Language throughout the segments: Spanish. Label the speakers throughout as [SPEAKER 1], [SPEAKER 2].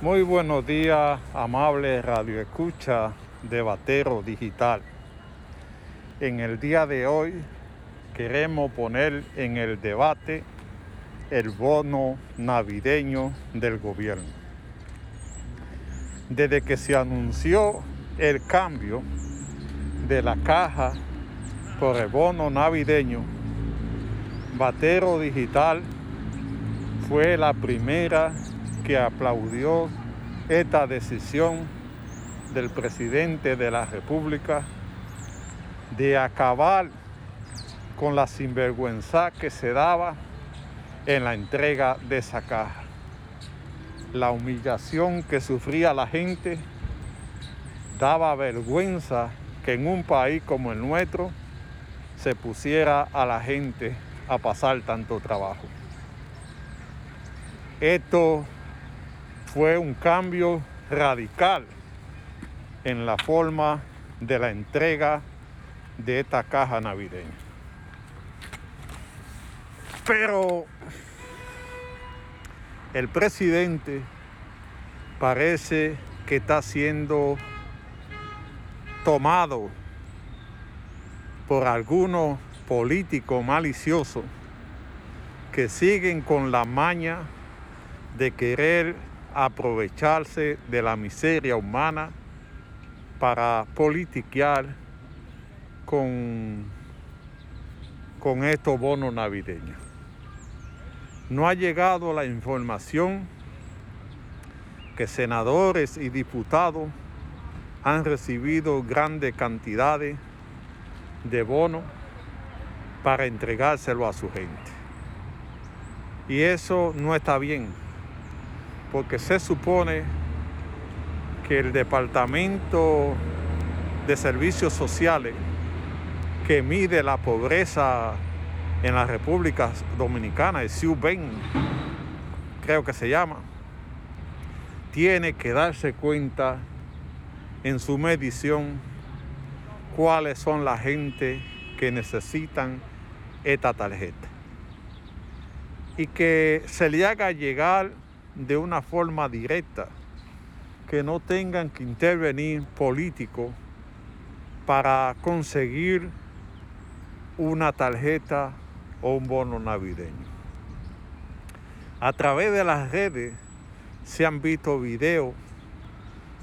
[SPEAKER 1] Muy buenos días, amable Radio Escucha de Batero Digital. En el día de hoy queremos poner en el debate el bono navideño del gobierno. Desde que se anunció el cambio de la caja por el bono navideño, Batero Digital fue la primera que aplaudió esta decisión del presidente de la República de acabar con la sinvergüenza que se daba en la entrega de esa caja. La humillación que sufría la gente daba vergüenza que en un país como el nuestro se pusiera a la gente a pasar tanto trabajo. Esto fue un cambio radical en la forma de la entrega de esta caja navideña. Pero el presidente parece que está siendo tomado por algunos políticos maliciosos que siguen con la maña de querer aprovecharse de la miseria humana para politiquear con, con estos bonos navideños. No ha llegado la información que senadores y diputados han recibido grandes cantidades de bonos para entregárselo a su gente. Y eso no está bien porque se supone que el Departamento de Servicios Sociales que mide la pobreza en la República Dominicana, el CIUBEN, creo que se llama, tiene que darse cuenta en su medición cuáles son la gente que necesitan esta tarjeta. Y que se le haga llegar de una forma directa, que no tengan que intervenir políticos para conseguir una tarjeta o un bono navideño. A través de las redes se han visto videos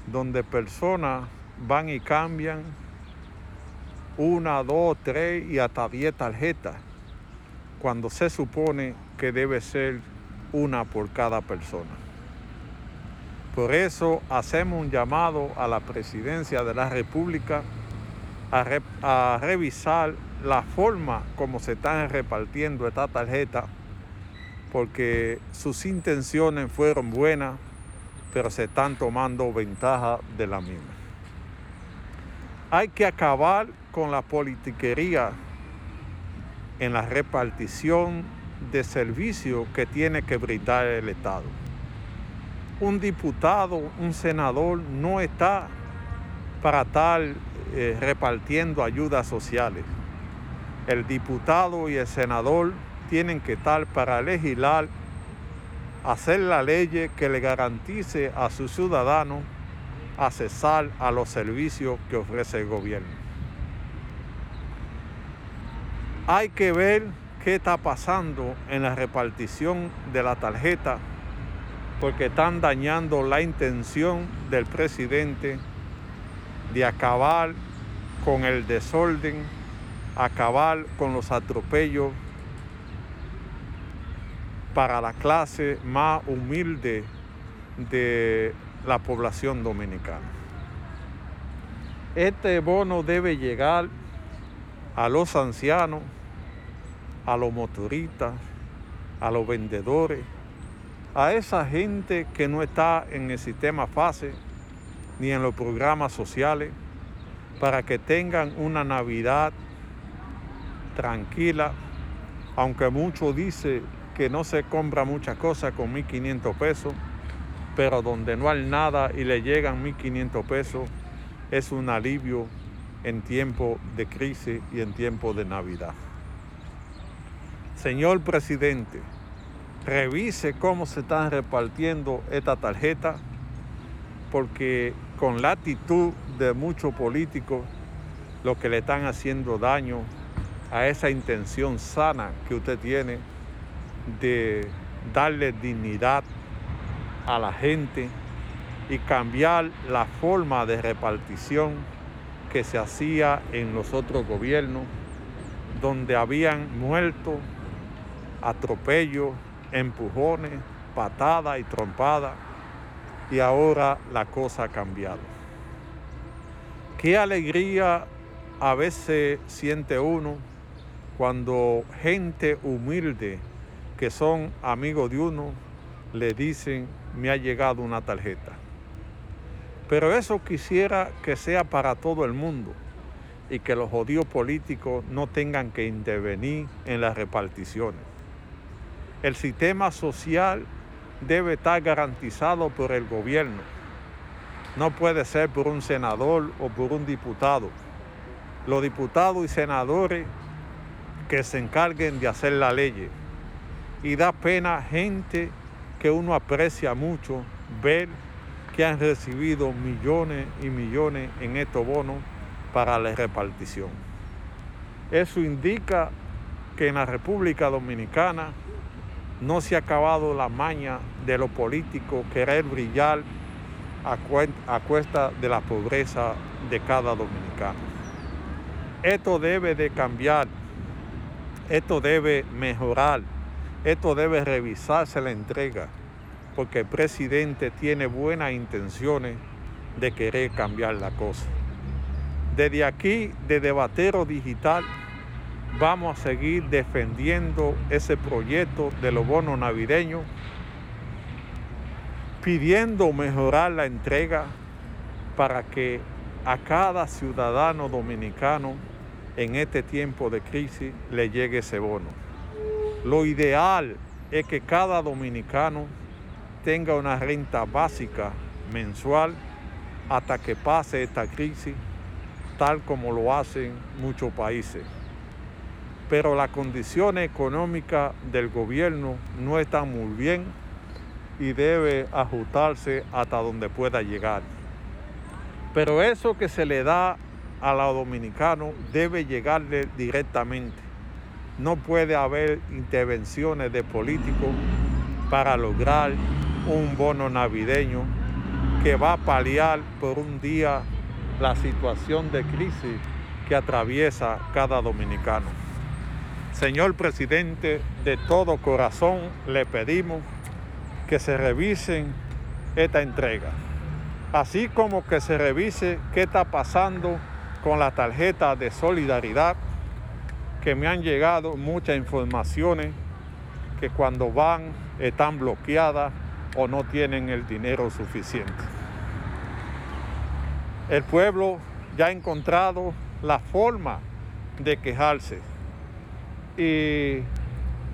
[SPEAKER 1] donde personas van y cambian una, dos, tres y hasta diez tarjetas, cuando se supone que debe ser una por cada persona. Por eso hacemos un llamado a la presidencia de la República a, revisar la forma como se están repartiendo esta tarjeta, porque sus intenciones fueron buenas, pero se están tomando ventaja de la misma. Hay que acabar con la politiquería en la repartición de servicio que tiene que brindar el Estado. Un diputado, un senador no está para estar eh, repartiendo ayudas sociales. El diputado y el senador tienen que estar para legislar, hacer la ley que le garantice a sus ciudadanos accesar a los servicios que ofrece el gobierno. Hay que ver qué está pasando en la repartición de la tarjeta, porque están dañando la intención del presidente de acabar con el desorden, acabar con los atropellos para la clase más humilde de la población dominicana. Este bono debe llegar a los ancianos, a los motoristas, a los vendedores, a esa gente que no está en el sistema FASE ni en los programas sociales, para que tengan una Navidad tranquila, aunque muchos dicen que no se compra muchas cosas con 1.500 pesos, pero donde no hay nada y le llegan 1.500 pesos, es un alivio en tiempo de crisis y en tiempo de Navidad. Señor presidente, revise cómo se están repartiendo esta tarjeta porque con la actitud de muchos políticos, lo que le están haciendo daño a esa intención sana que usted tiene de darle dignidad a la gente y cambiar la forma de repartición que se hacía en los otros gobiernos, donde habían muerto, atropellos, empujones, patadas y trompadas, y ahora la cosa ha cambiado. Qué alegría a veces siente uno cuando gente humilde que son amigos de uno le dicen me ha llegado una tarjeta. Pero eso quisiera que sea para todo el mundo y que los jodidos políticos no tengan que intervenir en las reparticiones. El sistema social debe estar garantizado por el gobierno. No puede ser por un senador o por un diputado. Los diputados y senadores que se encarguen de hacer la ley. Y da pena gente que uno aprecia mucho ver que han recibido millones y millones en estos bonos para la repartición. Eso indica que en la República Dominicana no se ha acabado la maña de los políticos querer brillar a, cuesta de la pobreza de cada dominicano. Esto debe de cambiar, esto debe mejorar, esto debe revisarse la entrega porque el presidente tiene buenas intenciones de querer cambiar la cosa. Desde aquí, de Debatero Digital, vamos a seguir defendiendo ese proyecto de los bonos navideños, pidiendo mejorar la entrega para que a cada ciudadano dominicano en este tiempo de crisis le llegue ese bono. Lo ideal es que cada dominicano tenga una renta básica mensual hasta que pase esta crisis, tal como lo hacen muchos países. Pero la condición económica del gobierno no está muy bien y debe ajustarse hasta donde pueda llegar. Pero eso que se le da a los dominicanos debe llegarle directamente. No puede haber intervenciones de políticos para lograr un bono navideño que va a paliar por un día la situación de crisis que atraviesa cada dominicano. Señor presidente, de todo corazón le pedimos que se revisen esta entrega, así como que se revise qué está pasando con la tarjeta de solidaridad, que me han llegado muchas informaciones que cuando van están bloqueadas o no tienen el dinero suficiente. El pueblo ya ha encontrado la forma de quejarse y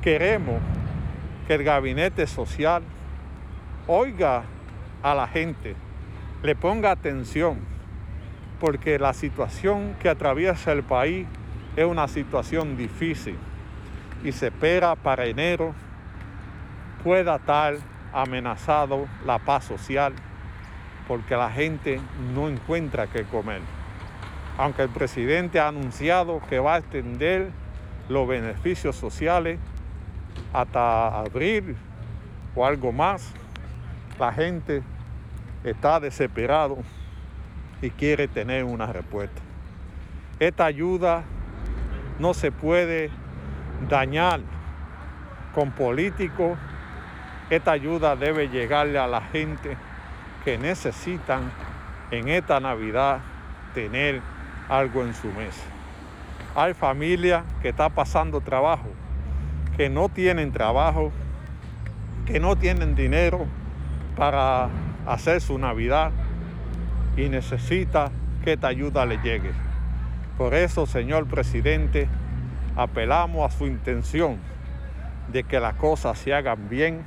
[SPEAKER 1] queremos que el gabinete social oiga a la gente, le ponga atención, porque la situación que atraviesa el país es una situación difícil y se espera para enero pueda estar amenazado la paz social porque la gente no encuentra qué comer. Aunque el presidente ha anunciado que va a extender los beneficios sociales hasta abril o algo más, la gente está desesperado y quiere tener una respuesta. Esta ayuda no se puede dañar con políticos esta ayuda debe llegarle a la gente que necesitan en esta Navidad tener algo en su mesa. Hay familias que están pasando trabajo, que no tienen trabajo, que no tienen dinero para hacer su Navidad y necesita que esta ayuda le llegue. Por eso, señor presidente, apelamos a su intención de que las cosas se hagan bien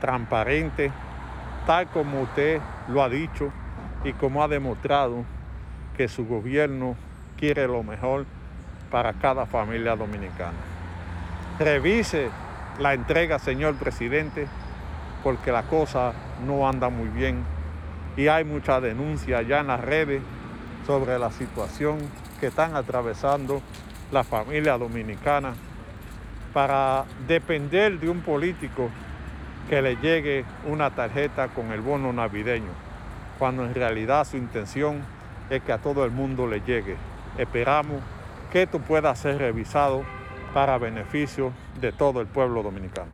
[SPEAKER 1] transparente, tal como usted lo ha dicho y como ha demostrado que su gobierno quiere lo mejor para cada familia dominicana. Revise la entrega, señor presidente, porque la cosa no anda muy bien y hay mucha denuncia ya en las redes sobre la situación que están atravesando la familia dominicana para depender de un político que le llegue una tarjeta con el bono navideño, cuando en realidad su intención es que a todo el mundo le llegue. Esperamos que esto pueda ser revisado para beneficio de todo el pueblo dominicano.